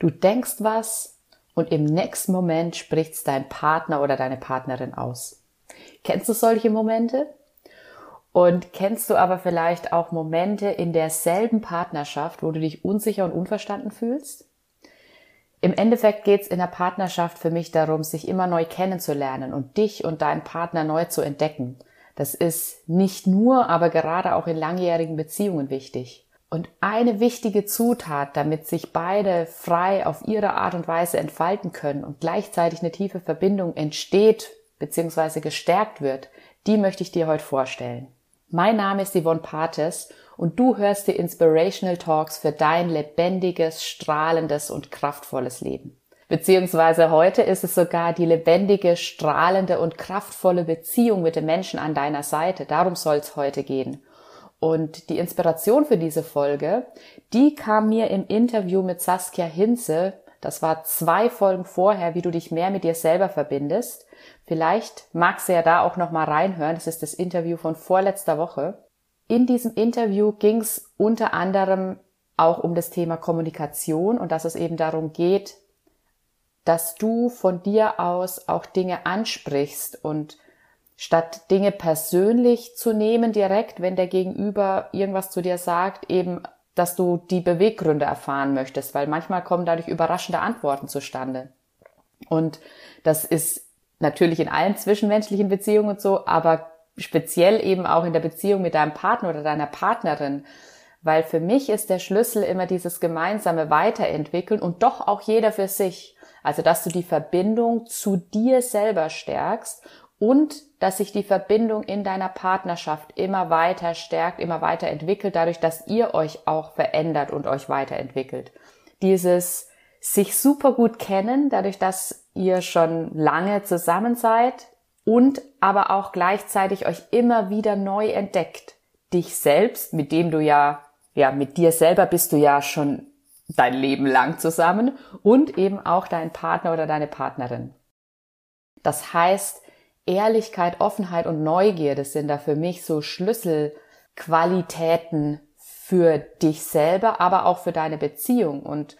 Du denkst was und im nächsten Moment spricht's dein Partner oder deine Partnerin aus. Kennst du solche Momente? Und kennst du aber vielleicht auch Momente in derselben Partnerschaft, wo du dich unsicher und unverstanden fühlst? Im Endeffekt geht's in der Partnerschaft für mich darum, sich immer neu kennenzulernen und dich und deinen Partner neu zu entdecken. Das ist nicht nur, aber gerade auch in langjährigen Beziehungen wichtig. Und eine wichtige Zutat, damit sich beide frei auf ihre Art und Weise entfalten können und gleichzeitig eine tiefe Verbindung entsteht bzw. gestärkt wird, die möchte ich dir heute vorstellen. Mein Name ist Yvonne Pates und du hörst die Inspirational Talks für dein lebendiges, strahlendes und kraftvolles Leben. Beziehungsweise heute ist es sogar die lebendige, strahlende und kraftvolle Beziehung mit dem Menschen an deiner Seite. Darum soll es heute gehen. Und die Inspiration für diese Folge, die kam mir im Interview mit Saskia Hinze. Das war zwei Folgen vorher, wie du dich mehr mit dir selber verbindest. Vielleicht magst du ja da auch noch mal reinhören. Das ist das Interview von vorletzter Woche. In diesem Interview ging es unter anderem auch um das Thema Kommunikation und dass es eben darum geht, dass du von dir aus auch Dinge ansprichst und statt Dinge persönlich zu nehmen direkt, wenn der Gegenüber irgendwas zu dir sagt, eben, dass du die Beweggründe erfahren möchtest, weil manchmal kommen dadurch überraschende Antworten zustande. Und das ist natürlich in allen zwischenmenschlichen Beziehungen so, aber speziell eben auch in der Beziehung mit deinem Partner oder deiner Partnerin. Weil für mich ist der Schlüssel immer dieses gemeinsame Weiterentwickeln und doch auch jeder für sich. Also, dass du die Verbindung zu dir selber stärkst und dass sich die Verbindung in deiner Partnerschaft immer weiter stärkt, immer weiter entwickelt, dadurch, dass ihr euch auch verändert und euch weiterentwickelt. Dieses sich super gut kennen, dadurch, dass ihr schon lange zusammen seid und aber auch gleichzeitig euch immer wieder neu entdeckt. Dich selbst, mit dem du ja, ja, mit dir selber bist du ja schon dein Leben lang zusammen und eben auch dein Partner oder deine Partnerin. Das heißt, Ehrlichkeit, Offenheit und Neugierde sind da für mich so Schlüsselqualitäten für dich selber, aber auch für deine Beziehung. Und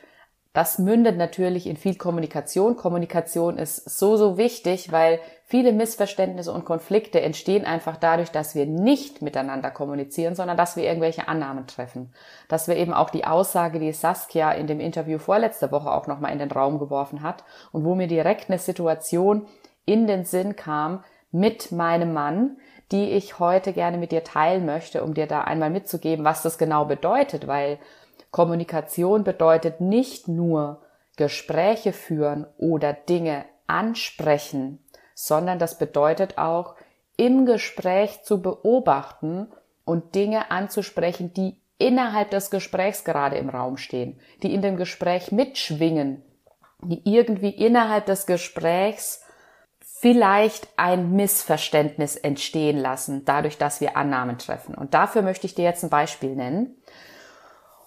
das mündet natürlich in viel Kommunikation. Kommunikation ist so, so wichtig, weil viele Missverständnisse und Konflikte entstehen einfach dadurch, dass wir nicht miteinander kommunizieren, sondern dass wir irgendwelche Annahmen treffen. Dass wir eben auch die Aussage, die Saskia in dem Interview vorletzte Woche auch nochmal in den Raum geworfen hat und wo mir direkt eine Situation in den Sinn kam mit meinem Mann, die ich heute gerne mit dir teilen möchte, um dir da einmal mitzugeben, was das genau bedeutet, weil Kommunikation bedeutet nicht nur Gespräche führen oder Dinge ansprechen, sondern das bedeutet auch im Gespräch zu beobachten und Dinge anzusprechen, die innerhalb des Gesprächs gerade im Raum stehen, die in dem Gespräch mitschwingen, die irgendwie innerhalb des Gesprächs vielleicht ein Missverständnis entstehen lassen, dadurch, dass wir Annahmen treffen. Und dafür möchte ich dir jetzt ein Beispiel nennen.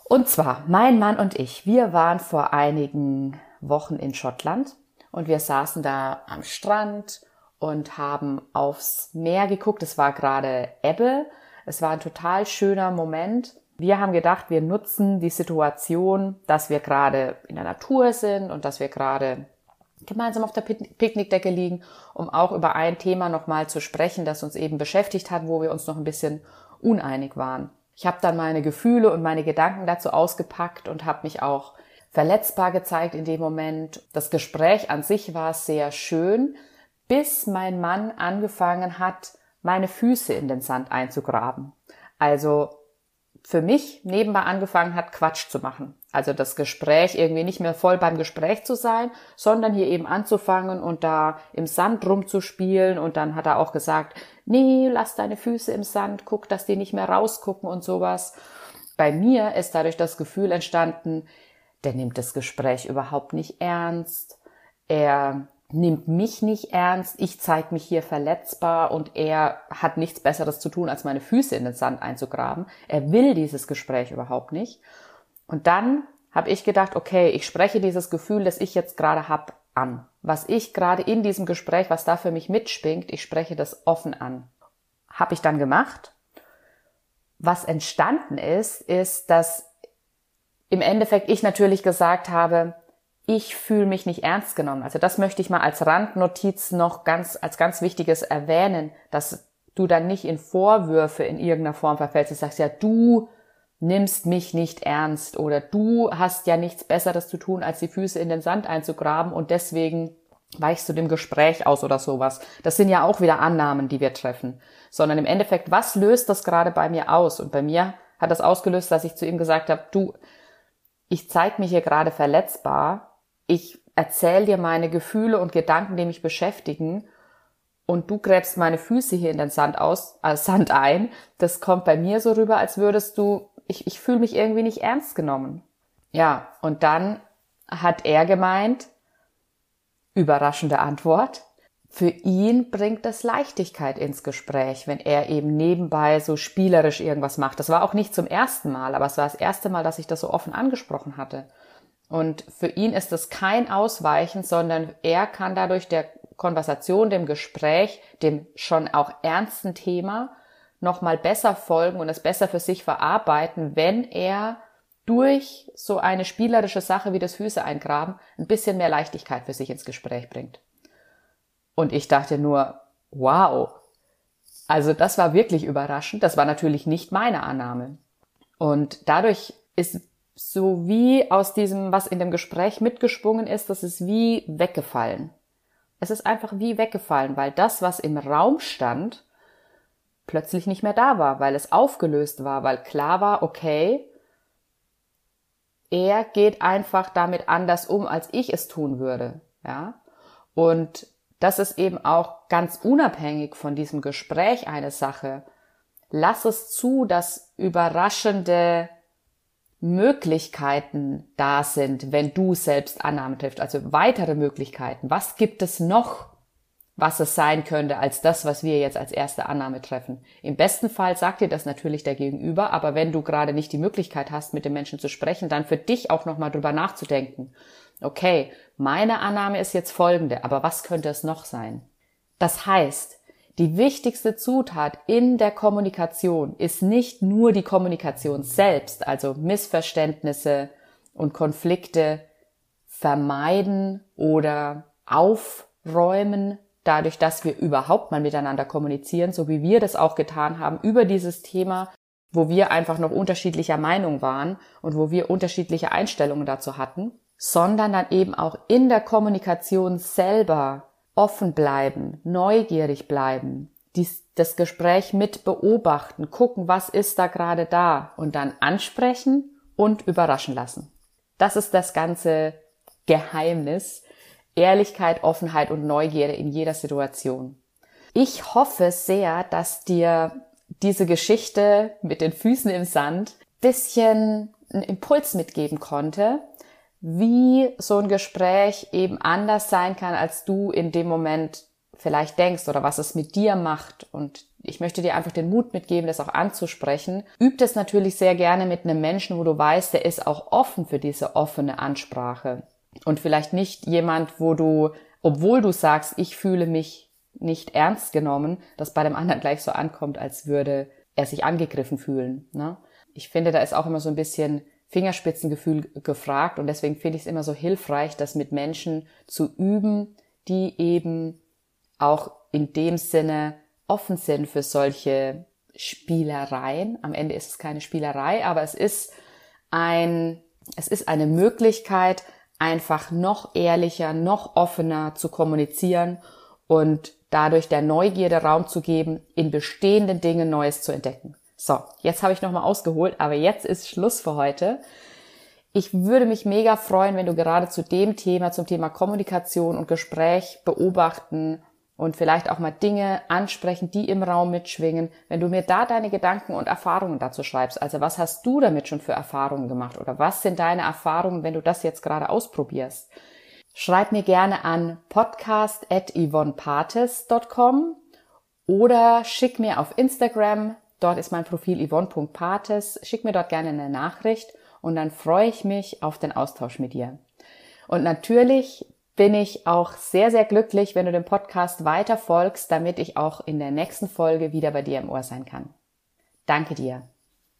Und zwar, mein Mann und ich, wir waren vor einigen Wochen in Schottland und wir saßen da am Strand und haben aufs Meer geguckt. Es war gerade Ebbe. Es war ein total schöner Moment. Wir haben gedacht, wir nutzen die Situation, dass wir gerade in der Natur sind und dass wir gerade gemeinsam auf der Picknickdecke liegen, um auch über ein Thema nochmal zu sprechen, das uns eben beschäftigt hat, wo wir uns noch ein bisschen uneinig waren. Ich habe dann meine Gefühle und meine Gedanken dazu ausgepackt und habe mich auch verletzbar gezeigt in dem Moment. Das Gespräch an sich war sehr schön, bis mein Mann angefangen hat, meine Füße in den Sand einzugraben. Also für mich nebenbei angefangen hat, Quatsch zu machen. Also das Gespräch irgendwie nicht mehr voll beim Gespräch zu sein, sondern hier eben anzufangen und da im Sand rumzuspielen. Und dann hat er auch gesagt, nee, lass deine Füße im Sand, guck, dass die nicht mehr rausgucken und sowas. Bei mir ist dadurch das Gefühl entstanden, der nimmt das Gespräch überhaupt nicht ernst. Er nimmt mich nicht ernst, ich zeige mich hier verletzbar und er hat nichts Besseres zu tun, als meine Füße in den Sand einzugraben. Er will dieses Gespräch überhaupt nicht. Und dann habe ich gedacht, okay, ich spreche dieses Gefühl, das ich jetzt gerade hab, an. Was ich gerade in diesem Gespräch, was da für mich mitschwingt, ich spreche das offen an. Habe ich dann gemacht. Was entstanden ist, ist, dass im Endeffekt ich natürlich gesagt habe, ich fühle mich nicht ernst genommen. Also das möchte ich mal als Randnotiz noch ganz, als ganz wichtiges erwähnen, dass du dann nicht in Vorwürfe in irgendeiner Form verfällst. Du sagst ja, du nimmst mich nicht ernst oder du hast ja nichts Besseres zu tun, als die Füße in den Sand einzugraben und deswegen weichst du dem Gespräch aus oder sowas. Das sind ja auch wieder Annahmen, die wir treffen. Sondern im Endeffekt, was löst das gerade bei mir aus? Und bei mir hat das ausgelöst, dass ich zu ihm gesagt habe, du, ich zeige mich hier gerade verletzbar, ich erzähle dir meine Gefühle und Gedanken, die mich beschäftigen und du gräbst meine Füße hier in den Sand aus, äh, Sand ein. Das kommt bei mir so rüber, als würdest du, ich, ich fühle mich irgendwie nicht ernst genommen. Ja, und dann hat er gemeint, überraschende Antwort, für ihn bringt das Leichtigkeit ins Gespräch, wenn er eben nebenbei so spielerisch irgendwas macht. Das war auch nicht zum ersten Mal, aber es war das erste Mal, dass ich das so offen angesprochen hatte. Und für ihn ist das kein Ausweichen, sondern er kann dadurch der Konversation, dem Gespräch, dem schon auch ernsten Thema nochmal besser folgen und es besser für sich verarbeiten, wenn er durch so eine spielerische Sache wie das Füße eingraben ein bisschen mehr Leichtigkeit für sich ins Gespräch bringt. Und ich dachte nur, wow. Also das war wirklich überraschend. Das war natürlich nicht meine Annahme. Und dadurch ist so wie aus diesem, was in dem Gespräch mitgesprungen ist, das ist wie weggefallen. Es ist einfach wie weggefallen, weil das, was im Raum stand, plötzlich nicht mehr da war, weil es aufgelöst war, weil klar war, okay, er geht einfach damit anders um, als ich es tun würde, ja. Und das ist eben auch ganz unabhängig von diesem Gespräch eine Sache. Lass es zu, dass überraschende Möglichkeiten da sind, wenn du selbst Annahmen triffst, also weitere Möglichkeiten. Was gibt es noch, was es sein könnte, als das, was wir jetzt als erste Annahme treffen? Im besten Fall sagt dir das natürlich der Gegenüber, aber wenn du gerade nicht die Möglichkeit hast, mit dem Menschen zu sprechen, dann für dich auch nochmal drüber nachzudenken okay, meine Annahme ist jetzt folgende, aber was könnte es noch sein? Das heißt, die wichtigste Zutat in der Kommunikation ist nicht nur die Kommunikation selbst, also Missverständnisse und Konflikte vermeiden oder aufräumen, dadurch, dass wir überhaupt mal miteinander kommunizieren, so wie wir das auch getan haben über dieses Thema, wo wir einfach noch unterschiedlicher Meinung waren und wo wir unterschiedliche Einstellungen dazu hatten sondern dann eben auch in der Kommunikation selber offen bleiben, neugierig bleiben, dies, das Gespräch mit beobachten, gucken, was ist da gerade da und dann ansprechen und überraschen lassen. Das ist das ganze Geheimnis. Ehrlichkeit, Offenheit und Neugierde in jeder Situation. Ich hoffe sehr, dass dir diese Geschichte mit den Füßen im Sand bisschen einen Impuls mitgeben konnte, wie so ein Gespräch eben anders sein kann, als du in dem Moment vielleicht denkst oder was es mit dir macht. Und ich möchte dir einfach den Mut mitgeben, das auch anzusprechen. Üb es natürlich sehr gerne mit einem Menschen, wo du weißt, der ist auch offen für diese offene Ansprache. Und vielleicht nicht jemand, wo du, obwohl du sagst, ich fühle mich nicht ernst genommen, dass bei dem anderen gleich so ankommt, als würde er sich angegriffen fühlen. Ne? Ich finde, da ist auch immer so ein bisschen Fingerspitzengefühl gefragt und deswegen finde ich es immer so hilfreich, das mit Menschen zu üben, die eben auch in dem Sinne offen sind für solche Spielereien. Am Ende ist es keine Spielerei, aber es ist ein, es ist eine Möglichkeit, einfach noch ehrlicher, noch offener zu kommunizieren und dadurch der Neugierde Raum zu geben, in bestehenden Dingen Neues zu entdecken. So, jetzt habe ich nochmal ausgeholt, aber jetzt ist Schluss für heute. Ich würde mich mega freuen, wenn du gerade zu dem Thema, zum Thema Kommunikation und Gespräch beobachten und vielleicht auch mal Dinge ansprechen, die im Raum mitschwingen, wenn du mir da deine Gedanken und Erfahrungen dazu schreibst. Also was hast du damit schon für Erfahrungen gemacht oder was sind deine Erfahrungen, wenn du das jetzt gerade ausprobierst? Schreib mir gerne an podcast.yvonnepates.com oder schick mir auf Instagram Dort ist mein Profil yvonne.pates. Schick mir dort gerne eine Nachricht und dann freue ich mich auf den Austausch mit dir. Und natürlich bin ich auch sehr, sehr glücklich, wenn du dem Podcast weiter folgst, damit ich auch in der nächsten Folge wieder bei dir im Ohr sein kann. Danke dir.